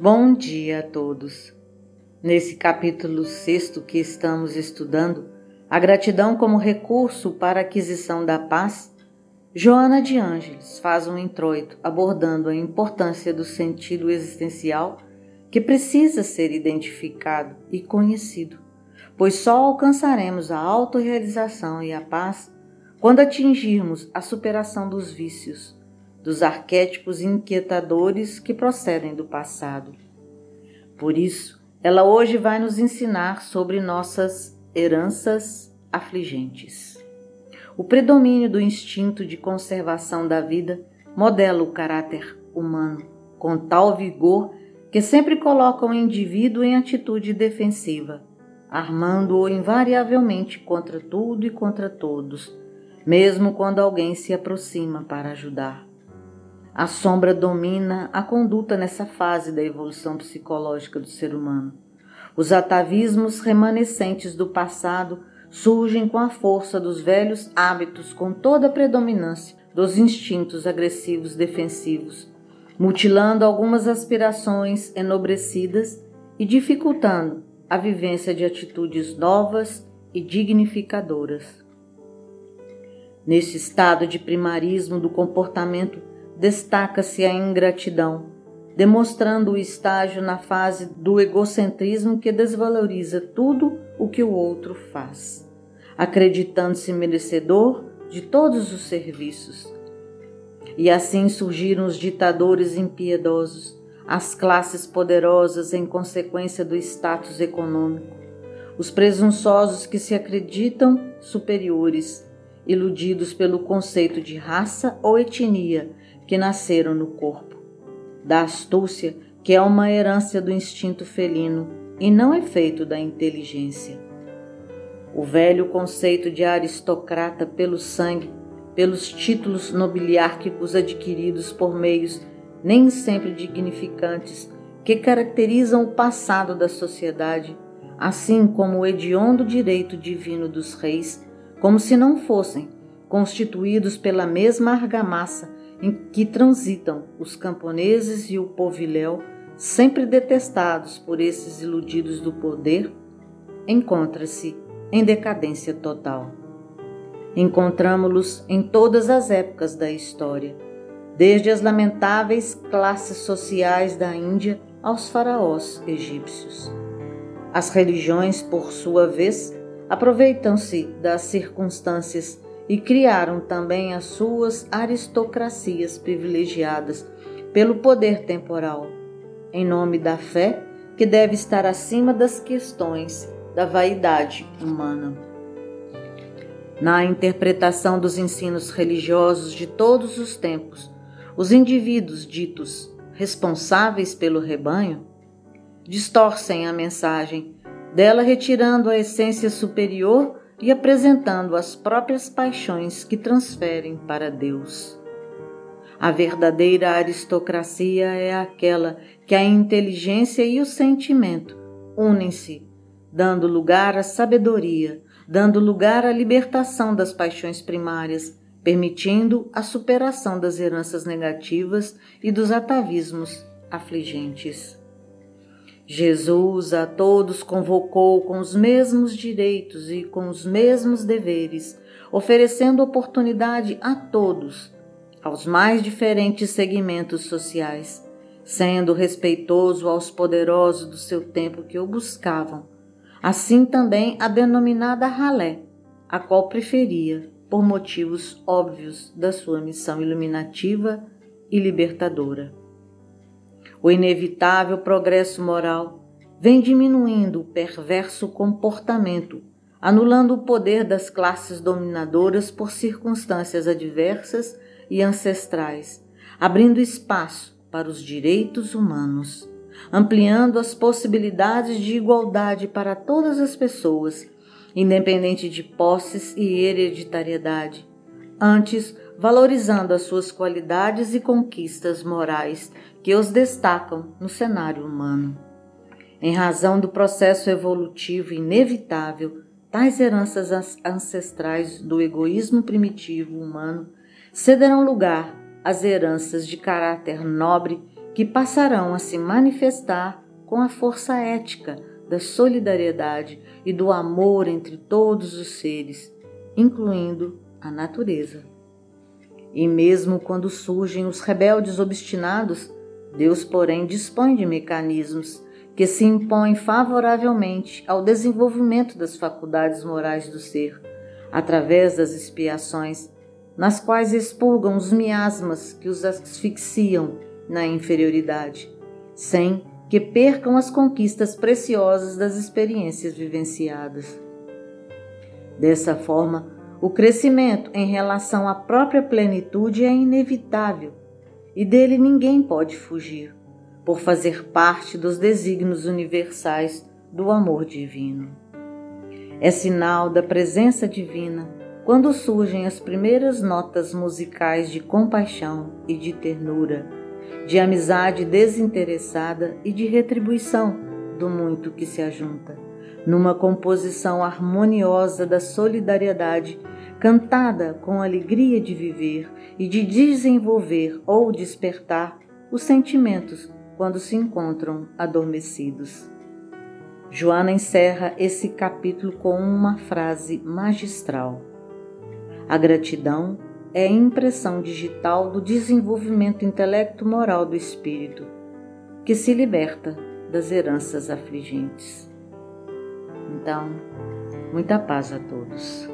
Bom dia a todos. Nesse capítulo sexto que estamos estudando, a gratidão como recurso para a aquisição da paz, Joana de Ângeles faz um introito abordando a importância do sentido existencial que precisa ser identificado e conhecido, pois só alcançaremos a autorrealização e a paz quando atingirmos a superação dos vícios, dos arquétipos inquietadores que procedem do passado. Por isso, ela hoje vai nos ensinar sobre nossas heranças afligentes. O predomínio do instinto de conservação da vida modela o caráter humano com tal vigor que sempre coloca o indivíduo em atitude defensiva, armando-o invariavelmente contra tudo e contra todos, mesmo quando alguém se aproxima para ajudar. A sombra domina a conduta nessa fase da evolução psicológica do ser humano. Os atavismos remanescentes do passado surgem com a força dos velhos hábitos, com toda a predominância dos instintos agressivos defensivos, mutilando algumas aspirações enobrecidas e dificultando a vivência de atitudes novas e dignificadoras. Nesse estado de primarismo do comportamento destaca-se a ingratidão, demonstrando o estágio na fase do egocentrismo que desvaloriza tudo o que o outro faz, acreditando-se merecedor de todos os serviços. E assim surgiram os ditadores impiedosos, as classes poderosas em consequência do status econômico, os presunçosos que se acreditam superiores, iludidos pelo conceito de raça ou etnia que nasceram no corpo, da astúcia, que é uma herança do instinto felino e não é da inteligência. O velho conceito de aristocrata pelo sangue, pelos títulos nobiliárquicos adquiridos por meios nem sempre dignificantes que caracterizam o passado da sociedade, assim como o hediondo direito divino dos reis, como se não fossem constituídos pela mesma argamassa em que transitam os camponeses e o poviléu, sempre detestados por esses iludidos do poder, encontra-se em decadência total. Encontramos-los em todas as épocas da história, desde as lamentáveis classes sociais da Índia aos faraós egípcios. As religiões, por sua vez, aproveitam-se das circunstâncias e criaram também as suas aristocracias privilegiadas pelo poder temporal, em nome da fé que deve estar acima das questões da vaidade humana. Na interpretação dos ensinos religiosos de todos os tempos, os indivíduos ditos responsáveis pelo rebanho distorcem a mensagem, dela retirando a essência superior e apresentando as próprias paixões que transferem para Deus. A verdadeira aristocracia é aquela que a inteligência e o sentimento unem-se, dando lugar à sabedoria, dando lugar à libertação das paixões primárias, permitindo a superação das heranças negativas e dos atavismos afligentes. Jesus a todos convocou com os mesmos direitos e com os mesmos deveres, oferecendo oportunidade a todos, aos mais diferentes segmentos sociais, sendo respeitoso aos poderosos do seu tempo que o buscavam. Assim também a denominada ralé, a qual preferia, por motivos óbvios da sua missão iluminativa e libertadora o inevitável progresso moral vem diminuindo o perverso comportamento, anulando o poder das classes dominadoras por circunstâncias adversas e ancestrais, abrindo espaço para os direitos humanos, ampliando as possibilidades de igualdade para todas as pessoas, independente de posses e hereditariedade. Antes, valorizando as suas qualidades e conquistas morais que os destacam no cenário humano. Em razão do processo evolutivo inevitável, tais heranças ancestrais do egoísmo primitivo humano cederão lugar às heranças de caráter nobre que passarão a se manifestar com a força ética da solidariedade e do amor entre todos os seres, incluindo a natureza. E mesmo quando surgem os rebeldes obstinados, Deus, porém, dispõe de mecanismos que se impõem favoravelmente ao desenvolvimento das faculdades morais do ser, através das expiações, nas quais expurgam os miasmas que os asfixiam na inferioridade, sem que percam as conquistas preciosas das experiências vivenciadas. Dessa forma, o crescimento em relação à própria plenitude é inevitável e dele ninguém pode fugir, por fazer parte dos desígnios universais do amor divino. É sinal da presença divina quando surgem as primeiras notas musicais de compaixão e de ternura, de amizade desinteressada e de retribuição do muito que se ajunta, numa composição harmoniosa da solidariedade cantada com alegria de viver e de desenvolver ou despertar os sentimentos quando se encontram adormecidos. Joana encerra esse capítulo com uma frase magistral. A gratidão é a impressão digital do desenvolvimento intelecto-moral do espírito, que se liberta das heranças afligentes. Então, muita paz a todos.